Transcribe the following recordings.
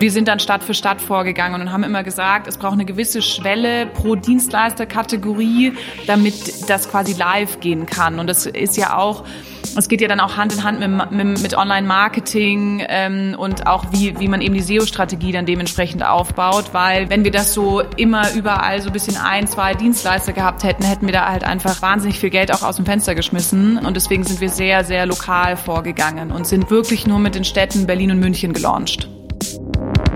Wir sind dann Stadt für Stadt vorgegangen und haben immer gesagt, es braucht eine gewisse Schwelle pro Dienstleisterkategorie, damit das quasi live gehen kann. Und das ist ja auch es geht ja dann auch Hand in Hand mit, mit, mit Online-Marketing ähm, und auch wie, wie man eben die SEO-Strategie dann dementsprechend aufbaut, weil wenn wir das so immer überall so ein bisschen ein, zwei Dienstleister gehabt hätten, hätten wir da halt einfach wahnsinnig viel Geld auch aus dem Fenster geschmissen und deswegen sind wir sehr, sehr lokal vorgegangen und sind wirklich nur mit den Städten Berlin und München gelauncht.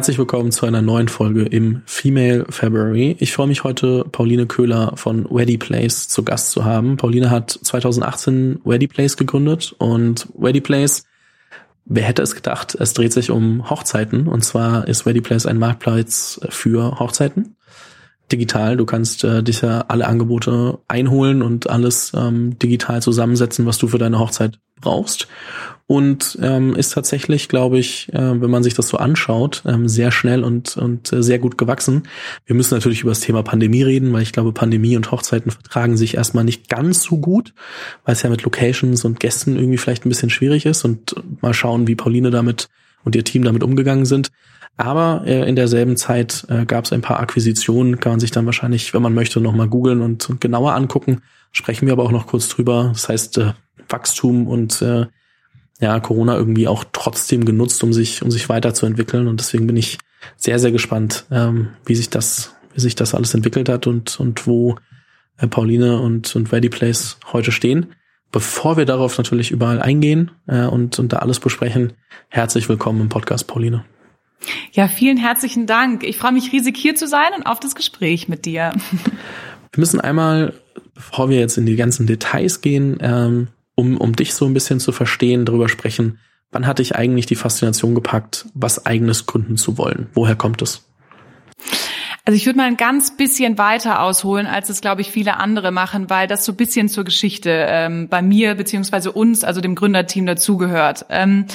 Herzlich willkommen zu einer neuen Folge im Female February. Ich freue mich heute, Pauline Köhler von Weddy Place zu Gast zu haben. Pauline hat 2018 Weddy Place gegründet und Weddy Place, wer hätte es gedacht, es dreht sich um Hochzeiten und zwar ist Weddy Place ein Marktplatz für Hochzeiten. Digital, du kannst äh, dich ja alle Angebote einholen und alles ähm, digital zusammensetzen, was du für deine Hochzeit brauchst und ähm, ist tatsächlich, glaube ich, äh, wenn man sich das so anschaut, ähm, sehr schnell und, und äh, sehr gut gewachsen. Wir müssen natürlich über das Thema Pandemie reden, weil ich glaube, Pandemie und Hochzeiten vertragen sich erstmal nicht ganz so gut, weil es ja mit Locations und Gästen irgendwie vielleicht ein bisschen schwierig ist und mal schauen, wie Pauline damit und ihr Team damit umgegangen sind. Aber äh, in derselben Zeit äh, gab es ein paar Akquisitionen, kann man sich dann wahrscheinlich, wenn man möchte, nochmal googeln und, und genauer angucken. Sprechen wir aber auch noch kurz drüber. Das heißt, äh, Wachstum und äh, ja, Corona irgendwie auch trotzdem genutzt, um sich, um sich weiterzuentwickeln. Und deswegen bin ich sehr, sehr gespannt, ähm, wie sich das, wie sich das alles entwickelt hat und, und wo äh, Pauline und, und Ready Place heute stehen. Bevor wir darauf natürlich überall eingehen äh, und, und da alles besprechen, herzlich willkommen im Podcast, Pauline. Ja, vielen herzlichen Dank. Ich freue mich riesig hier zu sein und auf das Gespräch mit dir. Wir müssen einmal, bevor wir jetzt in die ganzen Details gehen, ähm, um, um dich so ein bisschen zu verstehen, darüber sprechen, wann hat dich eigentlich die Faszination gepackt, was eigenes gründen zu wollen? Woher kommt es? Also ich würde mal ein ganz bisschen weiter ausholen, als es, glaube ich, viele andere machen, weil das so ein bisschen zur Geschichte ähm, bei mir beziehungsweise uns, also dem Gründerteam, dazugehört. Ähm,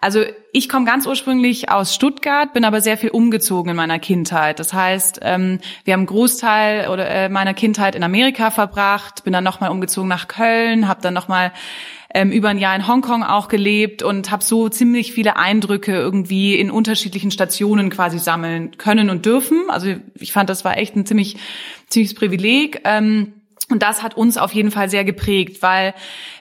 also ich komme ganz ursprünglich aus Stuttgart, bin aber sehr viel umgezogen in meiner Kindheit. Das heißt, ähm, wir haben einen Großteil oder äh, meiner Kindheit in Amerika verbracht, bin dann nochmal umgezogen nach Köln, habe dann nochmal ähm, über ein Jahr in Hongkong auch gelebt und habe so ziemlich viele Eindrücke irgendwie in unterschiedlichen Stationen quasi sammeln können und dürfen. Also ich fand, das war echt ein ziemlich ziemliches Privileg. Ähm, und das hat uns auf jeden Fall sehr geprägt, weil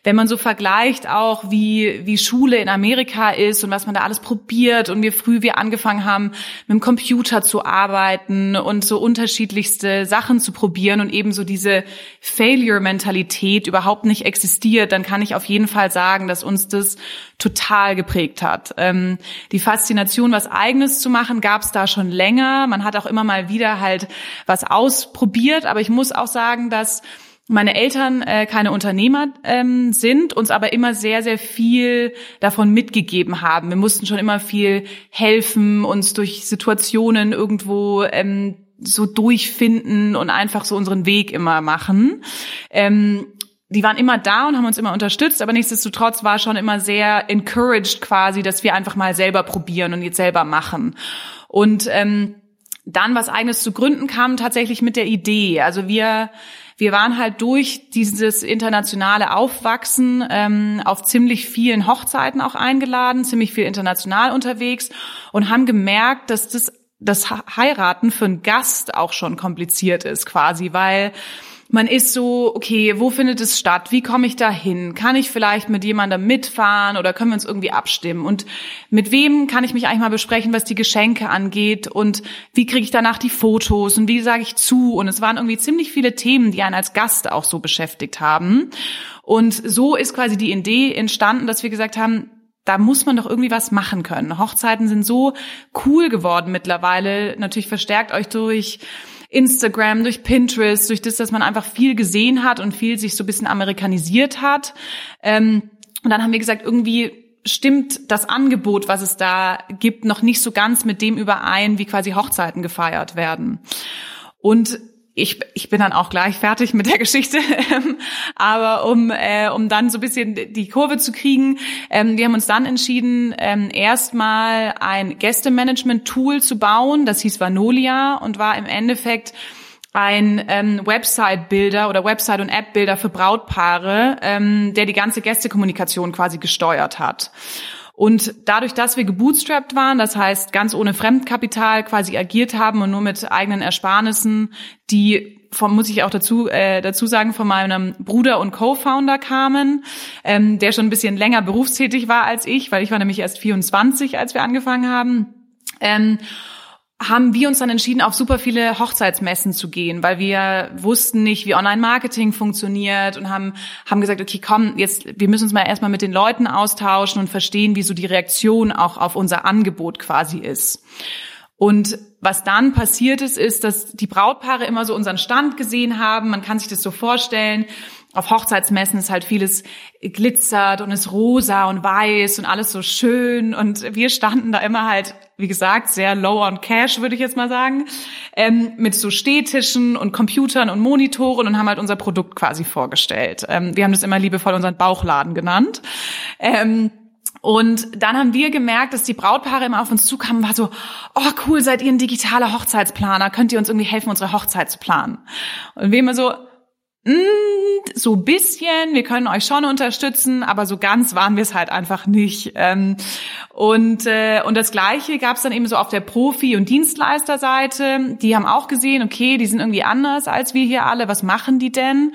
wenn man so vergleicht auch, wie, wie Schule in Amerika ist und was man da alles probiert und wie früh wir angefangen haben, mit dem Computer zu arbeiten und so unterschiedlichste Sachen zu probieren und eben so diese Failure-Mentalität überhaupt nicht existiert, dann kann ich auf jeden Fall sagen, dass uns das total geprägt hat. Ähm, die Faszination, was Eigenes zu machen, gab es da schon länger. Man hat auch immer mal wieder halt was ausprobiert, aber ich muss auch sagen, dass meine Eltern äh, keine Unternehmer ähm, sind, uns aber immer sehr, sehr viel davon mitgegeben haben. Wir mussten schon immer viel helfen, uns durch Situationen irgendwo ähm, so durchfinden und einfach so unseren Weg immer machen. Ähm, die waren immer da und haben uns immer unterstützt, aber nichtsdestotrotz war schon immer sehr encouraged quasi, dass wir einfach mal selber probieren und jetzt selber machen. Und ähm, dann was eigenes zu gründen kam tatsächlich mit der Idee. Also wir wir waren halt durch dieses internationale Aufwachsen ähm, auf ziemlich vielen Hochzeiten auch eingeladen, ziemlich viel international unterwegs und haben gemerkt, dass das das Heiraten für einen Gast auch schon kompliziert ist quasi, weil man ist so, okay, wo findet es statt? Wie komme ich da hin? Kann ich vielleicht mit jemandem mitfahren oder können wir uns irgendwie abstimmen? Und mit wem kann ich mich eigentlich mal besprechen, was die Geschenke angeht? Und wie kriege ich danach die Fotos? Und wie sage ich zu? Und es waren irgendwie ziemlich viele Themen, die einen als Gast auch so beschäftigt haben. Und so ist quasi die Idee entstanden, dass wir gesagt haben, da muss man doch irgendwie was machen können. Hochzeiten sind so cool geworden mittlerweile, natürlich verstärkt euch durch Instagram, durch Pinterest, durch das, dass man einfach viel gesehen hat und viel sich so ein bisschen amerikanisiert hat. Ähm, und dann haben wir gesagt, irgendwie stimmt das Angebot, was es da gibt, noch nicht so ganz mit dem überein, wie quasi Hochzeiten gefeiert werden. Und ich, ich bin dann auch gleich fertig mit der Geschichte, aber um, äh, um dann so ein bisschen die Kurve zu kriegen, ähm, wir haben uns dann entschieden, ähm, erstmal ein Gästemanagement-Tool zu bauen, das hieß Vanolia und war im Endeffekt ein ähm, Website-Builder oder Website- und App-Builder für Brautpaare, ähm, der die ganze Gästekommunikation quasi gesteuert hat. Und dadurch, dass wir gebootstrapped waren, das heißt ganz ohne Fremdkapital quasi agiert haben und nur mit eigenen Ersparnissen, die vom, muss ich auch dazu, äh, dazu sagen, von meinem Bruder und Co-Founder kamen, ähm, der schon ein bisschen länger berufstätig war als ich, weil ich war nämlich erst 24, als wir angefangen haben. Ähm, haben wir uns dann entschieden, auf super viele Hochzeitsmessen zu gehen, weil wir wussten nicht, wie Online-Marketing funktioniert und haben, haben gesagt, okay, komm, jetzt, wir müssen uns mal erstmal mit den Leuten austauschen und verstehen, wie so die Reaktion auch auf unser Angebot quasi ist. Und was dann passiert ist, ist, dass die Brautpaare immer so unseren Stand gesehen haben. Man kann sich das so vorstellen auf Hochzeitsmessen ist halt vieles glitzert und ist rosa und weiß und alles so schön. Und wir standen da immer halt, wie gesagt, sehr low on cash, würde ich jetzt mal sagen, ähm, mit so Stehtischen und Computern und Monitoren und haben halt unser Produkt quasi vorgestellt. Ähm, wir haben das immer liebevoll unseren Bauchladen genannt. Ähm, und dann haben wir gemerkt, dass die Brautpaare immer auf uns zukamen, war so, oh cool, seid ihr ein digitaler Hochzeitsplaner? Könnt ihr uns irgendwie helfen, unsere Hochzeit zu planen? Und wir immer so, so bisschen, wir können euch schon unterstützen, aber so ganz waren wir es halt einfach nicht. Ähm, und, äh, und das Gleiche gab es dann eben so auf der Profi- und Dienstleisterseite. Die haben auch gesehen, okay, die sind irgendwie anders als wir hier alle. Was machen die denn?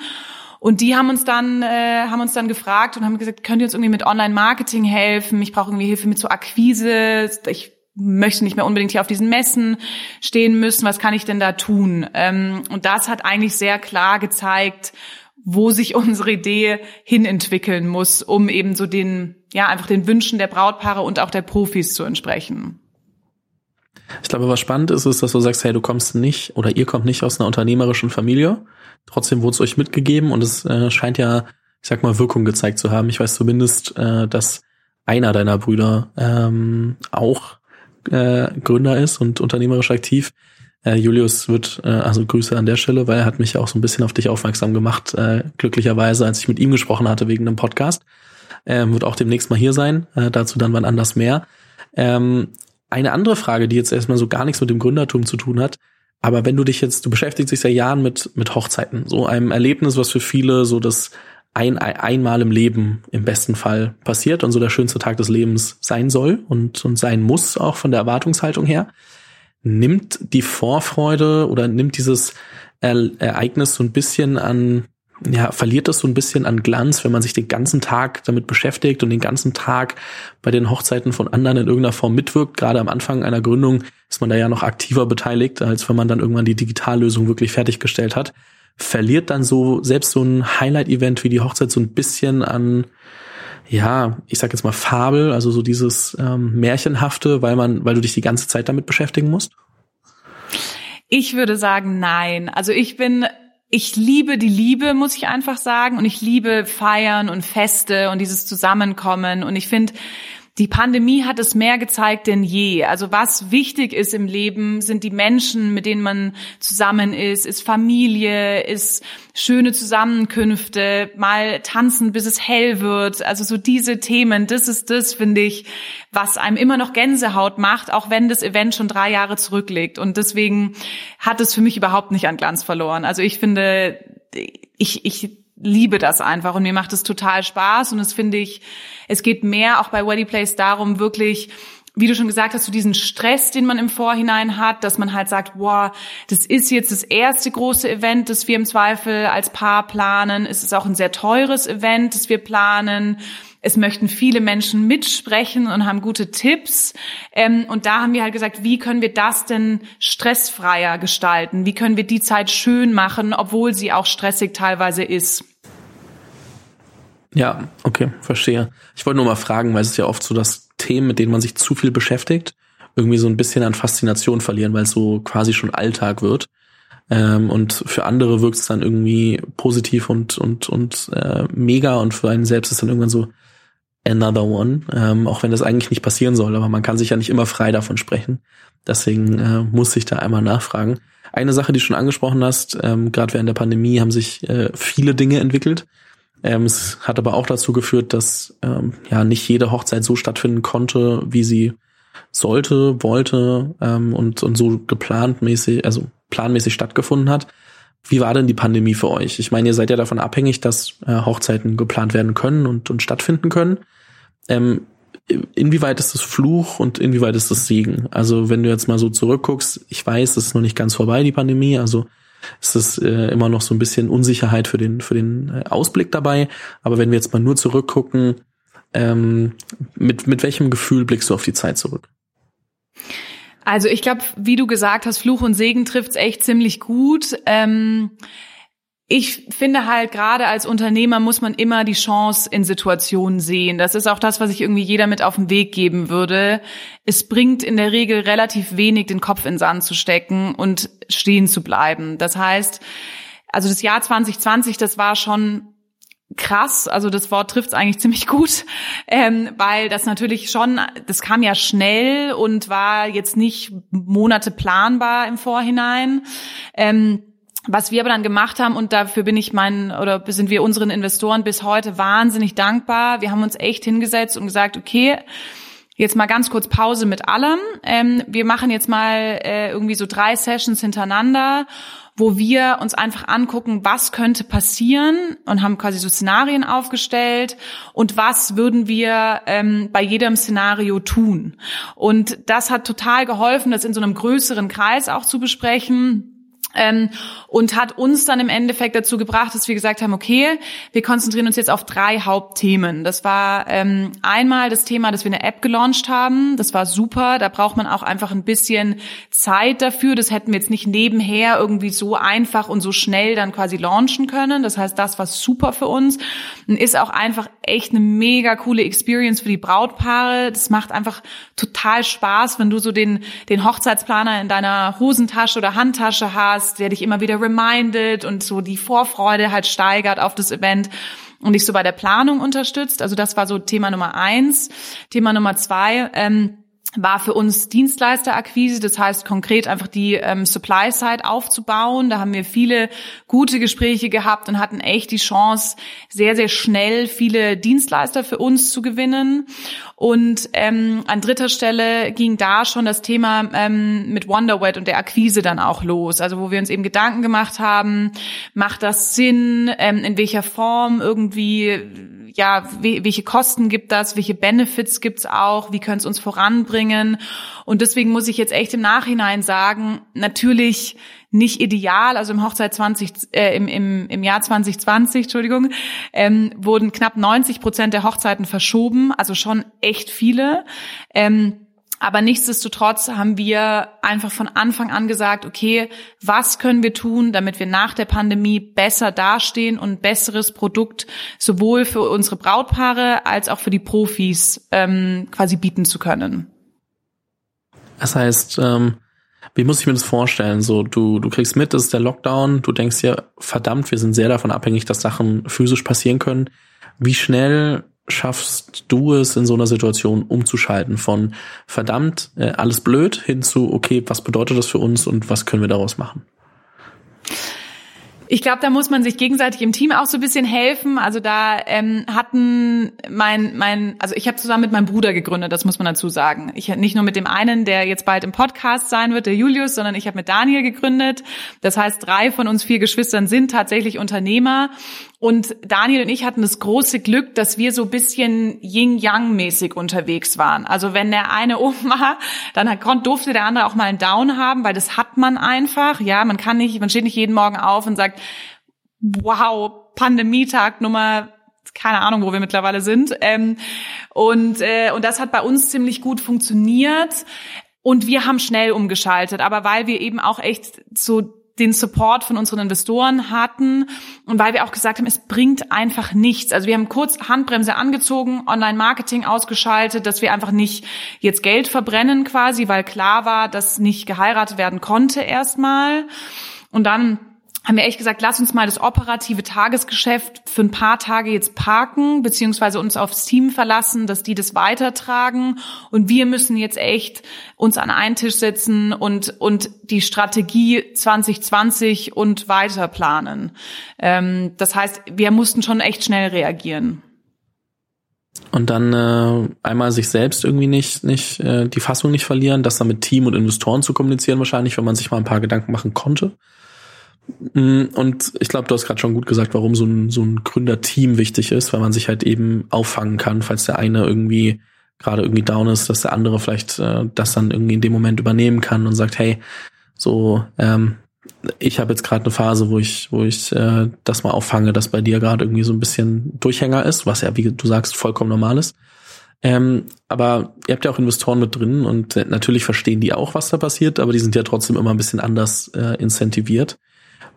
Und die haben uns dann äh, haben uns dann gefragt und haben gesagt, könnt ihr uns irgendwie mit Online-Marketing helfen? Ich brauche irgendwie Hilfe mit so Akquise. Ich möchte nicht mehr unbedingt hier auf diesen Messen stehen müssen, was kann ich denn da tun? Ähm, und das hat eigentlich sehr klar gezeigt, wo sich unsere Idee hinentwickeln muss, um eben so den, ja, einfach den Wünschen der Brautpaare und auch der Profis zu entsprechen. Ich glaube, was spannend ist, ist, dass du sagst, hey, du kommst nicht oder ihr kommt nicht aus einer unternehmerischen Familie. Trotzdem wurde es euch mitgegeben und es äh, scheint ja, ich sag mal, Wirkung gezeigt zu haben. Ich weiß zumindest, äh, dass einer deiner Brüder ähm, auch äh, Gründer ist und unternehmerisch aktiv. Äh, Julius wird, äh, also Grüße an der Stelle, weil er hat mich auch so ein bisschen auf dich aufmerksam gemacht, äh, glücklicherweise, als ich mit ihm gesprochen hatte wegen einem Podcast. Ähm, wird auch demnächst mal hier sein, äh, dazu dann wann anders mehr. Ähm, eine andere Frage, die jetzt erstmal so gar nichts mit dem Gründertum zu tun hat, aber wenn du dich jetzt, du beschäftigst dich seit Jahren mit, mit Hochzeiten, so einem Erlebnis, was für viele so das ein, einmal im Leben im besten Fall passiert und so der schönste Tag des Lebens sein soll und, und sein muss, auch von der Erwartungshaltung her, nimmt die Vorfreude oder nimmt dieses Ereignis so ein bisschen an, ja, verliert das so ein bisschen an Glanz, wenn man sich den ganzen Tag damit beschäftigt und den ganzen Tag bei den Hochzeiten von anderen in irgendeiner Form mitwirkt. Gerade am Anfang einer Gründung ist man da ja noch aktiver beteiligt, als wenn man dann irgendwann die Digitallösung wirklich fertiggestellt hat verliert dann so selbst so ein Highlight-Event wie die Hochzeit so ein bisschen an ja, ich sag jetzt mal Fabel, also so dieses ähm, Märchenhafte, weil man, weil du dich die ganze Zeit damit beschäftigen musst? Ich würde sagen, nein. Also ich bin ich liebe die Liebe, muss ich einfach sagen. Und ich liebe Feiern und Feste und dieses Zusammenkommen. Und ich finde, die Pandemie hat es mehr gezeigt denn je. Also was wichtig ist im Leben, sind die Menschen, mit denen man zusammen ist, ist Familie, ist schöne Zusammenkünfte, mal tanzen, bis es hell wird. Also so diese Themen, das ist das, finde ich, was einem immer noch Gänsehaut macht, auch wenn das Event schon drei Jahre zurückliegt. Und deswegen hat es für mich überhaupt nicht an Glanz verloren. Also ich finde, ich, ich liebe das einfach und mir macht es total Spaß und es finde ich, es geht mehr auch bei Weddy Place darum, wirklich wie du schon gesagt hast, so diesen Stress, den man im Vorhinein hat, dass man halt sagt, wow, das ist jetzt das erste große Event, das wir im Zweifel als Paar planen. Es ist auch ein sehr teures Event, das wir planen. Es möchten viele Menschen mitsprechen und haben gute Tipps. Ähm, und da haben wir halt gesagt, wie können wir das denn stressfreier gestalten? Wie können wir die Zeit schön machen, obwohl sie auch stressig teilweise ist? Ja, okay, verstehe. Ich wollte nur mal fragen, weil es ist ja oft so, dass Themen, mit denen man sich zu viel beschäftigt, irgendwie so ein bisschen an Faszination verlieren, weil es so quasi schon Alltag wird. Ähm, und für andere wirkt es dann irgendwie positiv und und und äh, mega und für einen selbst ist dann irgendwann so, another one, ähm, auch wenn das eigentlich nicht passieren soll, aber man kann sich ja nicht immer frei davon sprechen. Deswegen äh, muss ich da einmal nachfragen. Eine Sache, die du schon angesprochen hast, ähm, gerade während der Pandemie haben sich äh, viele Dinge entwickelt. Ähm, es hat aber auch dazu geführt, dass ähm, ja nicht jede Hochzeit so stattfinden konnte, wie sie sollte, wollte ähm, und, und so geplant mäßig, also planmäßig stattgefunden hat. Wie war denn die Pandemie für euch? Ich meine, ihr seid ja davon abhängig, dass äh, Hochzeiten geplant werden können und, und stattfinden können. Ähm, inwieweit ist das Fluch und inwieweit ist das Segen? Also wenn du jetzt mal so zurückguckst, ich weiß, es ist noch nicht ganz vorbei, die Pandemie, also es ist äh, immer noch so ein bisschen Unsicherheit für den, für den äh, Ausblick dabei. Aber wenn wir jetzt mal nur zurückgucken, ähm, mit, mit welchem Gefühl blickst du auf die Zeit zurück? Also ich glaube, wie du gesagt hast, Fluch und Segen trifft's echt ziemlich gut. Ähm, ich finde halt gerade als Unternehmer muss man immer die Chance in Situationen sehen. Das ist auch das, was ich irgendwie jeder mit auf den Weg geben würde. Es bringt in der Regel relativ wenig, den Kopf in Sand zu stecken und stehen zu bleiben. Das heißt, also das Jahr 2020, das war schon krass, also das Wort trifft es eigentlich ziemlich gut, ähm, weil das natürlich schon, das kam ja schnell und war jetzt nicht Monate planbar im Vorhinein. Ähm, was wir aber dann gemacht haben und dafür bin ich meinen oder sind wir unseren Investoren bis heute wahnsinnig dankbar. Wir haben uns echt hingesetzt und gesagt, okay, jetzt mal ganz kurz Pause mit allem. Ähm, wir machen jetzt mal äh, irgendwie so drei Sessions hintereinander wo wir uns einfach angucken, was könnte passieren und haben quasi so Szenarien aufgestellt und was würden wir ähm, bei jedem Szenario tun. Und das hat total geholfen, das in so einem größeren Kreis auch zu besprechen ähm, und hat uns dann im Endeffekt dazu gebracht, dass wir gesagt haben, okay, wir konzentrieren uns jetzt auf drei Hauptthemen. Das war ähm, einmal das Thema, dass wir eine App gelauncht haben. Das war super. Da braucht man auch einfach ein bisschen Zeit dafür. Das hätten wir jetzt nicht nebenher irgendwie so einfach und so schnell dann quasi launchen können. Das heißt, das war super für uns und ist auch einfach echt eine mega coole Experience für die Brautpaare. Das macht einfach total Spaß, wenn du so den, den Hochzeitsplaner in deiner Hosentasche oder Handtasche hast hast, der dich immer wieder remindet und so die Vorfreude halt steigert auf das Event und dich so bei der Planung unterstützt. Also das war so Thema Nummer eins. Thema Nummer zwei, ähm, war für uns Dienstleisterakquise, das heißt konkret einfach die ähm, Supply-Side aufzubauen. Da haben wir viele gute Gespräche gehabt und hatten echt die Chance, sehr, sehr schnell viele Dienstleister für uns zu gewinnen. Und ähm, an dritter Stelle ging da schon das Thema ähm, mit Wonderwet und der Akquise dann auch los. Also wo wir uns eben Gedanken gemacht haben, macht das Sinn, ähm, in welcher Form irgendwie ja, welche Kosten gibt das, welche Benefits gibt's auch, wie können es uns voranbringen. Und deswegen muss ich jetzt echt im Nachhinein sagen, natürlich nicht ideal. Also im Hochzeit 20, äh, im, im, im Jahr 2020, Entschuldigung, ähm, wurden knapp 90 Prozent der Hochzeiten verschoben, also schon echt viele. Ähm, aber nichtsdestotrotz haben wir einfach von Anfang an gesagt, okay, was können wir tun, damit wir nach der Pandemie besser dastehen und ein besseres Produkt sowohl für unsere Brautpaare als auch für die Profis ähm, quasi bieten zu können. Das heißt, ähm, wie muss ich mir das vorstellen? So, du, du kriegst mit, das ist der Lockdown, du denkst dir, verdammt, wir sind sehr davon abhängig, dass Sachen physisch passieren können. Wie schnell schaffst du es in so einer Situation umzuschalten von verdammt, äh, alles blöd hin zu, okay, was bedeutet das für uns und was können wir daraus machen? Ich glaube, da muss man sich gegenseitig im Team auch so ein bisschen helfen. Also da ähm, hatten mein, mein, also ich habe zusammen mit meinem Bruder gegründet, das muss man dazu sagen. Ich nicht nur mit dem einen, der jetzt bald im Podcast sein wird, der Julius, sondern ich habe mit Daniel gegründet. Das heißt, drei von uns vier Geschwistern sind tatsächlich Unternehmer. Und Daniel und ich hatten das große Glück, dass wir so bisschen Yin-Yang-mäßig unterwegs waren. Also wenn der eine oben war, dann durfte der andere auch mal einen Down haben, weil das hat man einfach. Ja, man kann nicht, man steht nicht jeden Morgen auf und sagt, wow, Pandemietag Nummer keine Ahnung, wo wir mittlerweile sind. Ähm, und, äh, und das hat bei uns ziemlich gut funktioniert. Und wir haben schnell umgeschaltet, aber weil wir eben auch echt so den Support von unseren Investoren hatten und weil wir auch gesagt haben, es bringt einfach nichts. Also wir haben kurz Handbremse angezogen, Online-Marketing ausgeschaltet, dass wir einfach nicht jetzt Geld verbrennen quasi, weil klar war, dass nicht geheiratet werden konnte erstmal. Und dann haben wir echt gesagt, lass uns mal das operative Tagesgeschäft für ein paar Tage jetzt parken, beziehungsweise uns aufs Team verlassen, dass die das weitertragen. Und wir müssen jetzt echt uns an einen Tisch setzen und, und die Strategie 2020 und weiter planen. Ähm, das heißt, wir mussten schon echt schnell reagieren. Und dann äh, einmal sich selbst irgendwie nicht, nicht äh, die Fassung nicht verlieren, das dann mit Team und Investoren zu kommunizieren wahrscheinlich, wenn man sich mal ein paar Gedanken machen konnte. Mm, und ich glaube, du hast gerade schon gut gesagt, warum so ein, so ein Gründerteam wichtig ist, weil man sich halt eben auffangen kann, falls der eine irgendwie gerade irgendwie down ist, dass der andere vielleicht äh, das dann irgendwie in dem Moment übernehmen kann und sagt, hey, so, ähm, ich habe jetzt gerade eine Phase, wo ich, wo ich äh, das mal auffange, dass bei dir gerade irgendwie so ein bisschen Durchhänger ist, was ja, wie du sagst, vollkommen normal ist. Ähm, aber ihr habt ja auch Investoren mit drin und natürlich verstehen die auch, was da passiert, aber die sind ja trotzdem immer ein bisschen anders äh, incentiviert.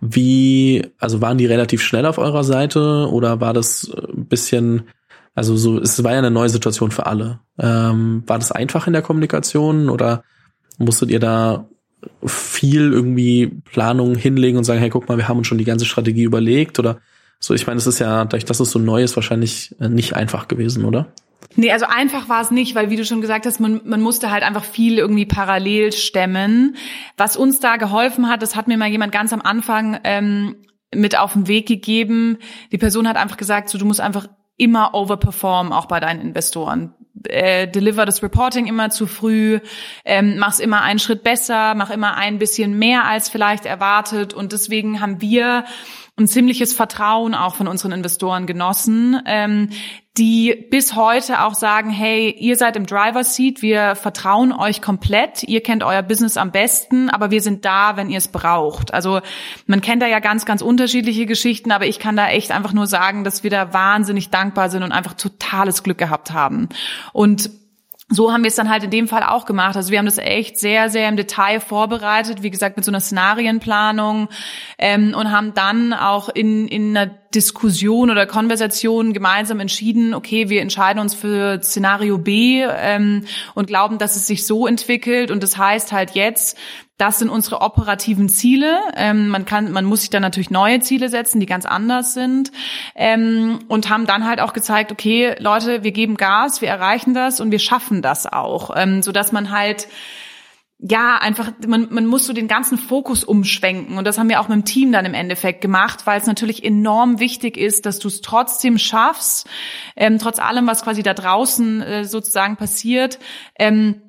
Wie, also waren die relativ schnell auf eurer Seite oder war das ein bisschen, also so, es war ja eine neue Situation für alle. Ähm, war das einfach in der Kommunikation oder musstet ihr da viel irgendwie Planung hinlegen und sagen, hey, guck mal, wir haben uns schon die ganze Strategie überlegt oder so? Ich meine, es ist ja, dadurch, dass es so neu ist, wahrscheinlich nicht einfach gewesen, oder? Nee, also einfach war es nicht, weil wie du schon gesagt hast, man, man musste halt einfach viel irgendwie parallel stemmen. Was uns da geholfen hat, das hat mir mal jemand ganz am Anfang ähm, mit auf den Weg gegeben. Die Person hat einfach gesagt, so du musst einfach immer overperformen, auch bei deinen Investoren. Äh, deliver das Reporting immer zu früh, ähm, mach's immer einen Schritt besser, mach immer ein bisschen mehr als vielleicht erwartet. Und deswegen haben wir ein ziemliches Vertrauen auch von unseren Investoren genossen, ähm, die bis heute auch sagen, hey, ihr seid im Driver Seat, wir vertrauen euch komplett, ihr kennt euer Business am besten, aber wir sind da, wenn ihr es braucht. Also man kennt da ja ganz, ganz unterschiedliche Geschichten, aber ich kann da echt einfach nur sagen, dass wir da wahnsinnig dankbar sind und einfach totales Glück gehabt haben. Und so haben wir es dann halt in dem Fall auch gemacht. Also wir haben das echt sehr, sehr im Detail vorbereitet, wie gesagt, mit so einer Szenarienplanung ähm, und haben dann auch in, in einer Diskussion oder Konversation gemeinsam entschieden, okay, wir entscheiden uns für Szenario B ähm, und glauben, dass es sich so entwickelt. Und das heißt halt jetzt, das sind unsere operativen Ziele. Ähm, man kann, man muss sich dann natürlich neue Ziele setzen, die ganz anders sind. Ähm, und haben dann halt auch gezeigt, okay, Leute, wir geben Gas, wir erreichen das und wir schaffen das auch, ähm, so dass man halt ja, einfach, man, man muss so den ganzen Fokus umschwenken. Und das haben wir auch mit dem Team dann im Endeffekt gemacht, weil es natürlich enorm wichtig ist, dass du es trotzdem schaffst, ähm, trotz allem, was quasi da draußen äh, sozusagen passiert, ähm,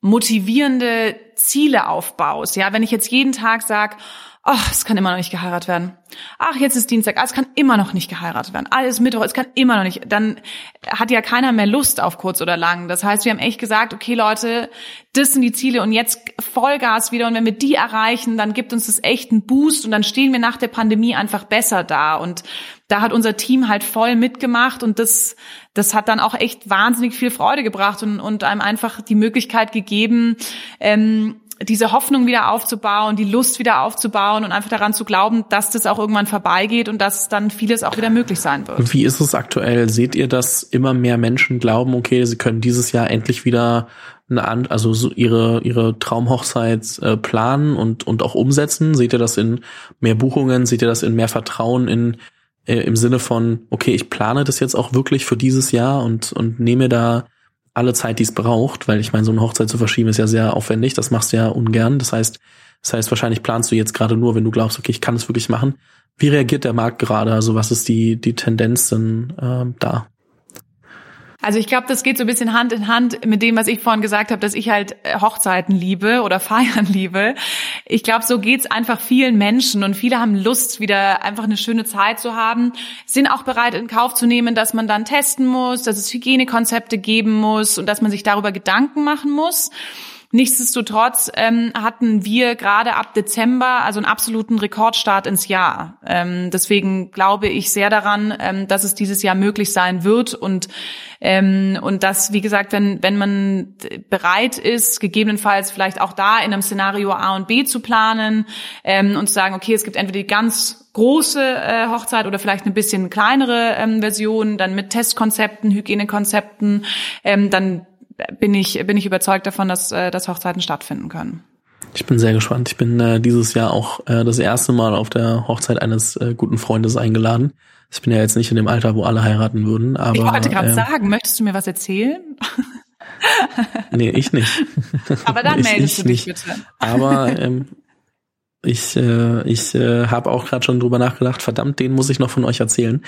motivierende Ziele aufbaust. Ja, wenn ich jetzt jeden Tag sag, ach, es kann immer noch nicht geheiratet werden. Ach, jetzt ist Dienstag, ah, es kann immer noch nicht geheiratet werden. Alles Mittwoch, es kann immer noch nicht. Dann hat ja keiner mehr Lust auf kurz oder lang. Das heißt, wir haben echt gesagt, okay Leute, das sind die Ziele und jetzt Vollgas wieder. Und wenn wir die erreichen, dann gibt uns das echt einen Boost und dann stehen wir nach der Pandemie einfach besser da. Und da hat unser Team halt voll mitgemacht und das, das hat dann auch echt wahnsinnig viel Freude gebracht und, und einem einfach die Möglichkeit gegeben, ähm, diese Hoffnung wieder aufzubauen, die Lust wieder aufzubauen und einfach daran zu glauben, dass das auch irgendwann vorbeigeht und dass dann vieles auch wieder möglich sein wird. Wie ist es aktuell? Seht ihr, dass immer mehr Menschen glauben, okay, sie können dieses Jahr endlich wieder eine, also so ihre ihre Traumhochzeit äh, planen und und auch umsetzen? Seht ihr das in mehr Buchungen? Seht ihr das in mehr Vertrauen in äh, im Sinne von, okay, ich plane das jetzt auch wirklich für dieses Jahr und und nehme da alle Zeit, die es braucht, weil ich meine, so eine Hochzeit zu verschieben ist ja sehr aufwendig, das machst du ja ungern. Das heißt, das heißt, wahrscheinlich planst du jetzt gerade nur, wenn du glaubst, okay, ich kann es wirklich machen. Wie reagiert der Markt gerade? Also was ist die, die Tendenz denn äh, da? Also ich glaube, das geht so ein bisschen Hand in Hand mit dem, was ich vorhin gesagt habe, dass ich halt äh, Hochzeiten liebe oder feiern liebe. Ich glaube, so geht's einfach vielen Menschen und viele haben Lust, wieder einfach eine schöne Zeit zu haben, sind auch bereit in Kauf zu nehmen, dass man dann testen muss, dass es Hygienekonzepte geben muss und dass man sich darüber Gedanken machen muss. Nichtsdestotrotz ähm, hatten wir gerade ab Dezember also einen absoluten Rekordstart ins Jahr. Ähm, deswegen glaube ich sehr daran, ähm, dass es dieses Jahr möglich sein wird und ähm, und dass, wie gesagt, wenn wenn man bereit ist, gegebenenfalls vielleicht auch da in einem Szenario A und B zu planen ähm, und zu sagen, okay, es gibt entweder die ganz große äh, Hochzeit oder vielleicht eine bisschen kleinere ähm, Version, dann mit Testkonzepten, Hygienekonzepten, ähm, dann bin ich, bin ich überzeugt davon, dass, äh, dass Hochzeiten stattfinden können. Ich bin sehr gespannt. Ich bin äh, dieses Jahr auch äh, das erste Mal auf der Hochzeit eines äh, guten Freundes eingeladen. Ich bin ja jetzt nicht in dem Alter, wo alle heiraten würden, aber. Ich wollte gerade äh, sagen, möchtest du mir was erzählen? nee, ich nicht. Aber dann meldest ich, du dich bitte. Aber ähm, ich, äh, ich äh, habe auch gerade schon drüber nachgedacht, verdammt, den muss ich noch von euch erzählen.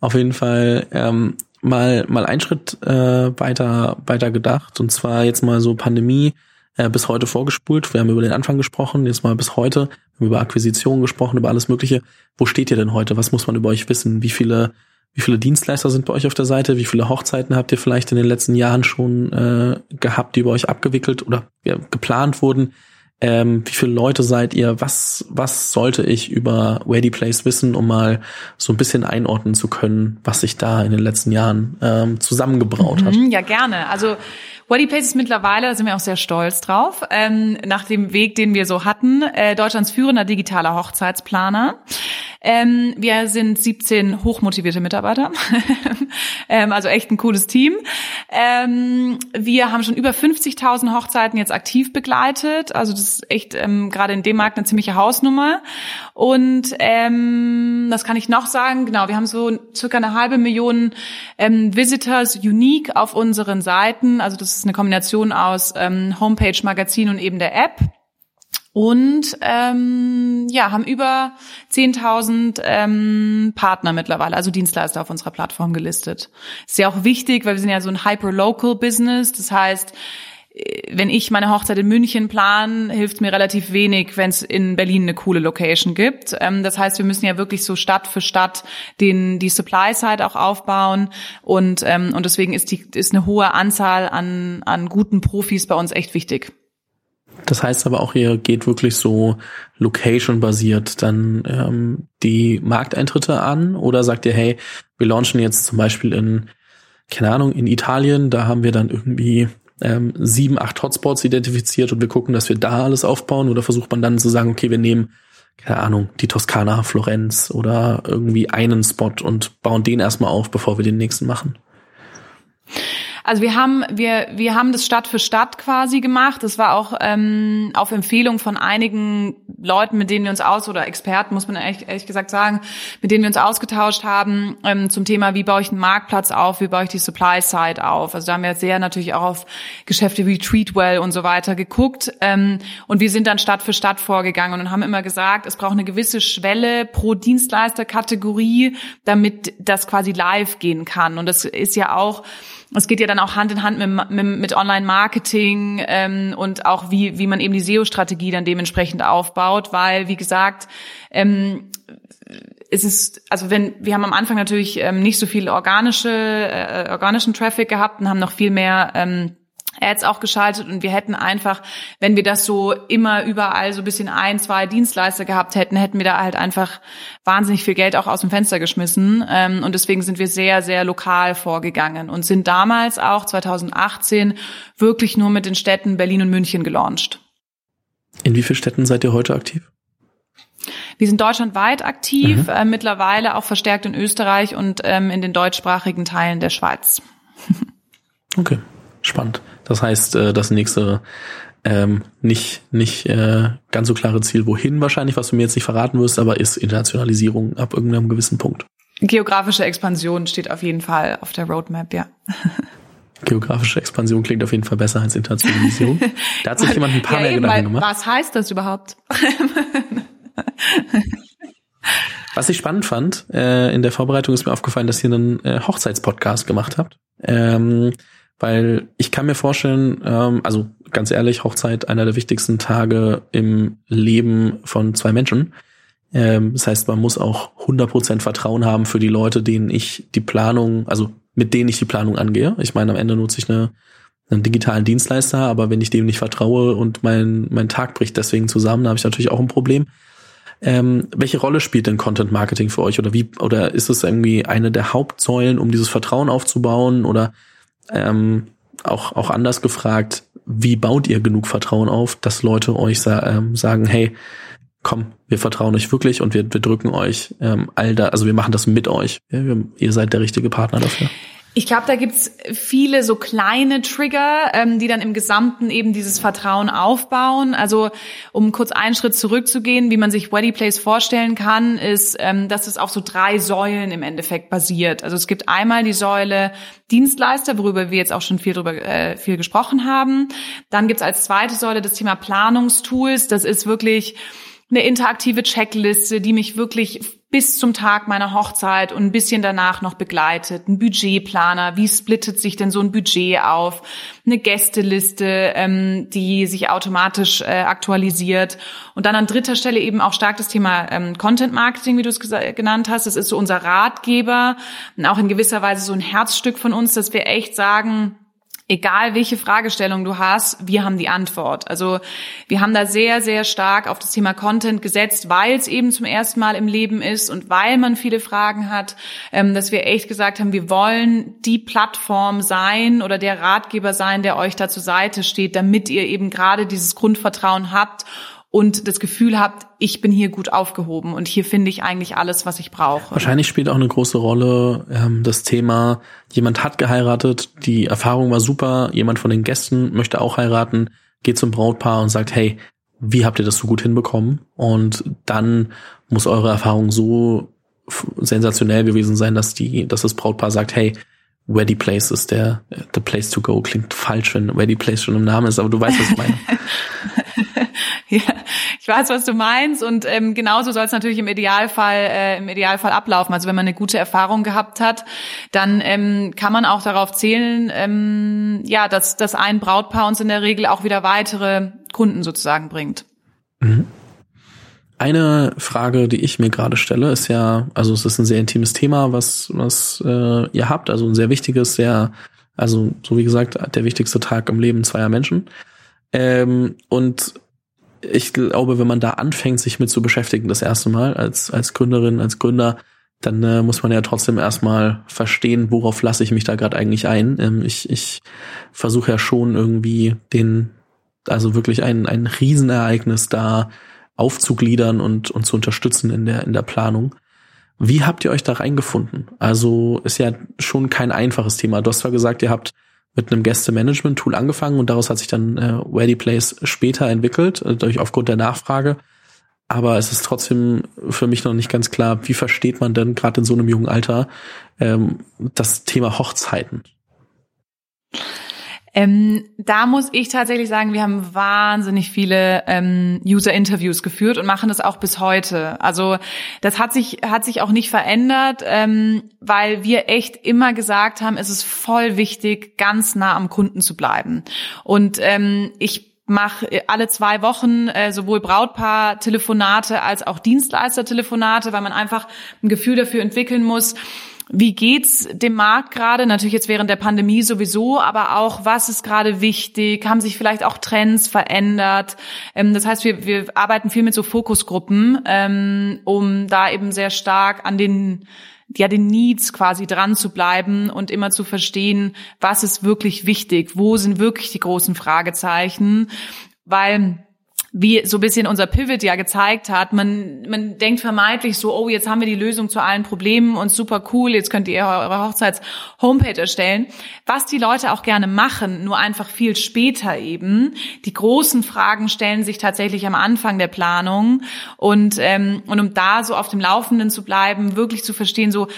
Auf jeden Fall ähm, mal mal einen Schritt äh, weiter weiter gedacht und zwar jetzt mal so Pandemie äh, bis heute vorgespult. Wir haben über den Anfang gesprochen, jetzt mal bis heute, über Akquisitionen gesprochen, über alles Mögliche. Wo steht ihr denn heute? Was muss man über euch wissen? Wie viele wie viele Dienstleister sind bei euch auf der Seite? Wie viele Hochzeiten habt ihr vielleicht in den letzten Jahren schon äh, gehabt, die bei euch abgewickelt oder ja, geplant wurden? Ähm, wie viele Leute seid ihr? Was, was sollte ich über Ready Place wissen, um mal so ein bisschen einordnen zu können, was sich da in den letzten Jahren ähm, zusammengebraut mhm, hat? Ja, gerne. Also Place ist mittlerweile, da sind wir auch sehr stolz drauf, ähm, nach dem Weg, den wir so hatten, äh, Deutschlands führender digitaler Hochzeitsplaner. Ähm, wir sind 17 hochmotivierte Mitarbeiter, ähm, also echt ein cooles Team. Ähm, wir haben schon über 50.000 Hochzeiten jetzt aktiv begleitet, also das ist echt ähm, gerade in dem Markt eine ziemliche Hausnummer. Und ähm, das kann ich noch sagen, genau, wir haben so circa eine halbe Million ähm, Visitors unique auf unseren Seiten, also das ist eine Kombination aus Homepage, Magazin und eben der App. Und ähm, ja, haben über 10.000 ähm, Partner mittlerweile, also Dienstleister auf unserer Plattform gelistet. Ist ja auch wichtig, weil wir sind ja so ein Hyper-Local-Business. Das heißt, wenn ich meine Hochzeit in München plan, hilft mir relativ wenig, wenn es in Berlin eine coole Location gibt. Ähm, das heißt, wir müssen ja wirklich so Stadt für Stadt den die Supply Side auch aufbauen und ähm, und deswegen ist die ist eine hohe Anzahl an an guten Profis bei uns echt wichtig. Das heißt aber auch, ihr geht wirklich so location-basiert dann ähm, die Markteintritte an oder sagt ihr, hey, wir launchen jetzt zum Beispiel in, keine Ahnung, in Italien, da haben wir dann irgendwie ähm, sieben, acht Hotspots identifiziert und wir gucken, dass wir da alles aufbauen oder versucht man dann zu sagen, okay, wir nehmen, keine Ahnung, die Toskana, Florenz oder irgendwie einen Spot und bauen den erstmal auf, bevor wir den nächsten machen? Also wir haben wir wir haben das Stadt für Stadt quasi gemacht. Das war auch ähm, auf Empfehlung von einigen Leuten, mit denen wir uns aus oder Experten muss man ehrlich, ehrlich gesagt sagen, mit denen wir uns ausgetauscht haben ähm, zum Thema, wie baue ich einen Marktplatz auf, wie baue ich die Supply Side auf. Also da haben wir sehr natürlich auch auf Geschäfte wie Treatwell und so weiter geguckt ähm, und wir sind dann Stadt für Stadt vorgegangen und haben immer gesagt, es braucht eine gewisse Schwelle pro Dienstleisterkategorie, damit das quasi live gehen kann. Und das ist ja auch es geht ja dann auch Hand in Hand mit, mit, mit Online-Marketing ähm, und auch wie, wie man eben die SEO-Strategie dann dementsprechend aufbaut, weil, wie gesagt, ähm, es ist, also wenn, wir haben am Anfang natürlich ähm, nicht so viel organische, äh, organischen Traffic gehabt und haben noch viel mehr ähm, Ads auch geschaltet und wir hätten einfach, wenn wir das so immer überall so ein bisschen ein, zwei Dienstleister gehabt hätten, hätten wir da halt einfach wahnsinnig viel Geld auch aus dem Fenster geschmissen ähm, und deswegen sind wir sehr, sehr lokal vorgegangen und sind damals auch 2018 wirklich nur mit den Städten Berlin und München gelauncht. In wie vielen Städten seid ihr heute aktiv? Wir sind deutschlandweit aktiv, mhm. äh, mittlerweile auch verstärkt in Österreich und ähm, in den deutschsprachigen Teilen der Schweiz. okay, spannend. Das heißt, äh, das nächste ähm, nicht nicht äh, ganz so klare Ziel, wohin wahrscheinlich, was du mir jetzt nicht verraten wirst, aber ist Internationalisierung ab irgendeinem gewissen Punkt. Geografische Expansion steht auf jeden Fall auf der Roadmap, ja. Geografische Expansion klingt auf jeden Fall besser als Internationalisierung. Da hat sich jemand ein paar ja, mehr Gedanken gemacht. Was heißt das überhaupt? Was ich spannend fand, äh, in der Vorbereitung ist mir aufgefallen, dass ihr einen äh, Hochzeitspodcast gemacht habt. Ähm, weil ich kann mir vorstellen, ähm, also ganz ehrlich, Hochzeit einer der wichtigsten Tage im Leben von zwei Menschen. Ähm, das heißt, man muss auch 100% Vertrauen haben für die Leute, denen ich die Planung, also mit denen ich die Planung angehe. Ich meine, am Ende nutze ich eine, einen digitalen Dienstleister, aber wenn ich dem nicht vertraue und mein, mein Tag bricht deswegen zusammen, habe ich natürlich auch ein Problem. Ähm, welche Rolle spielt denn Content Marketing für euch oder wie oder ist es irgendwie eine der Hauptsäulen, um dieses Vertrauen aufzubauen oder ähm, auch, auch anders gefragt, wie baut ihr genug Vertrauen auf, dass Leute euch sa ähm, sagen, hey, komm, wir vertrauen euch wirklich und wir, wir drücken euch ähm, all da, also wir machen das mit euch. Ja, wir, ihr seid der richtige Partner dafür. Ich glaube, da gibt's viele so kleine Trigger, ähm, die dann im Gesamten eben dieses Vertrauen aufbauen. Also um kurz einen Schritt zurückzugehen, wie man sich Weddy Place vorstellen kann, ist, ähm, dass es auf so drei Säulen im Endeffekt basiert. Also es gibt einmal die Säule Dienstleister, worüber wir jetzt auch schon viel drüber äh, viel gesprochen haben. Dann gibt's als zweite Säule das Thema Planungstools. Das ist wirklich eine interaktive Checkliste, die mich wirklich bis zum Tag meiner Hochzeit und ein bisschen danach noch begleitet. Ein Budgetplaner, wie splittet sich denn so ein Budget auf? Eine Gästeliste, ähm, die sich automatisch äh, aktualisiert. Und dann an dritter Stelle eben auch stark das Thema ähm, Content Marketing, wie du es genannt hast. Das ist so unser Ratgeber und auch in gewisser Weise so ein Herzstück von uns, dass wir echt sagen, egal welche Fragestellung du hast, wir haben die Antwort. Also wir haben da sehr, sehr stark auf das Thema Content gesetzt, weil es eben zum ersten Mal im Leben ist und weil man viele Fragen hat, ähm, dass wir echt gesagt haben, wir wollen die Plattform sein oder der Ratgeber sein, der euch da zur Seite steht, damit ihr eben gerade dieses Grundvertrauen habt und das Gefühl habt, ich bin hier gut aufgehoben und hier finde ich eigentlich alles, was ich brauche. Wahrscheinlich spielt auch eine große Rolle ähm, das Thema, jemand hat geheiratet, die Erfahrung war super, jemand von den Gästen möchte auch heiraten, geht zum Brautpaar und sagt, hey, wie habt ihr das so gut hinbekommen? Und dann muss eure Erfahrung so sensationell gewesen sein, dass die, dass das Brautpaar sagt, hey, Ready Place ist der the place to go. Klingt falsch, wenn Ready Place schon im Namen ist, aber du weißt, was ich meine. ja, ich weiß, was du meinst und ähm, genauso soll es natürlich im Idealfall äh, im Idealfall ablaufen. Also wenn man eine gute Erfahrung gehabt hat, dann ähm, kann man auch darauf zählen, ähm, ja, dass dass ein Brautpaar uns in der Regel auch wieder weitere Kunden sozusagen bringt. Mhm. Eine Frage, die ich mir gerade stelle, ist ja, also es ist ein sehr intimes Thema, was, was äh, ihr habt, also ein sehr wichtiges, sehr, also so wie gesagt, der wichtigste Tag im Leben zweier Menschen. Ähm, und ich glaube, wenn man da anfängt, sich mit zu beschäftigen, das erste Mal als, als Gründerin, als Gründer, dann äh, muss man ja trotzdem erstmal verstehen, worauf lasse ich mich da gerade eigentlich ein. Ähm, ich ich versuche ja schon irgendwie den, also wirklich ein, ein Riesenereignis da aufzugliedern und, und zu unterstützen in der, in der Planung. Wie habt ihr euch da reingefunden? Also ist ja schon kein einfaches Thema. Du hast zwar gesagt, ihr habt mit einem Gäste-Management-Tool angefangen und daraus hat sich dann äh, Ready Place später entwickelt, äh, durch aufgrund der Nachfrage. Aber es ist trotzdem für mich noch nicht ganz klar, wie versteht man denn gerade in so einem jungen Alter ähm, das Thema Hochzeiten? Ähm, da muss ich tatsächlich sagen, wir haben wahnsinnig viele ähm, User-Interviews geführt und machen das auch bis heute. Also das hat sich hat sich auch nicht verändert, ähm, weil wir echt immer gesagt haben, es ist voll wichtig, ganz nah am Kunden zu bleiben. Und ähm, ich mache alle zwei Wochen äh, sowohl Brautpaar-Telefonate als auch Dienstleister-Telefonate, weil man einfach ein Gefühl dafür entwickeln muss wie geht's dem Markt gerade? Natürlich jetzt während der Pandemie sowieso, aber auch, was ist gerade wichtig? Haben sich vielleicht auch Trends verändert? Ähm, das heißt, wir, wir arbeiten viel mit so Fokusgruppen, ähm, um da eben sehr stark an den ja den Needs quasi dran zu bleiben und immer zu verstehen, was ist wirklich wichtig, wo sind wirklich die großen Fragezeichen, weil wie so ein bisschen unser Pivot ja gezeigt hat, man, man denkt vermeintlich so, oh, jetzt haben wir die Lösung zu allen Problemen und super cool, jetzt könnt ihr eure Hochzeits-Homepage erstellen. Was die Leute auch gerne machen, nur einfach viel später eben. Die großen Fragen stellen sich tatsächlich am Anfang der Planung und, ähm, und um da so auf dem Laufenden zu bleiben, wirklich zu verstehen, so,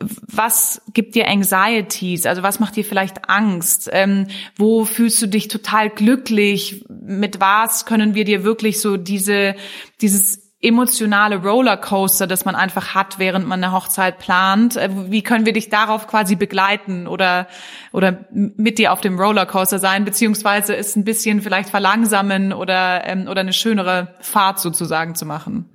was gibt dir Anxieties? Also was macht dir vielleicht Angst? Ähm, wo fühlst du dich total glücklich? Mit was können wir dir wirklich so diese, dieses emotionale Rollercoaster, das man einfach hat, während man eine Hochzeit plant. Äh, wie können wir dich darauf quasi begleiten oder, oder mit dir auf dem Rollercoaster sein, beziehungsweise es ein bisschen vielleicht verlangsamen oder, ähm, oder eine schönere Fahrt sozusagen zu machen?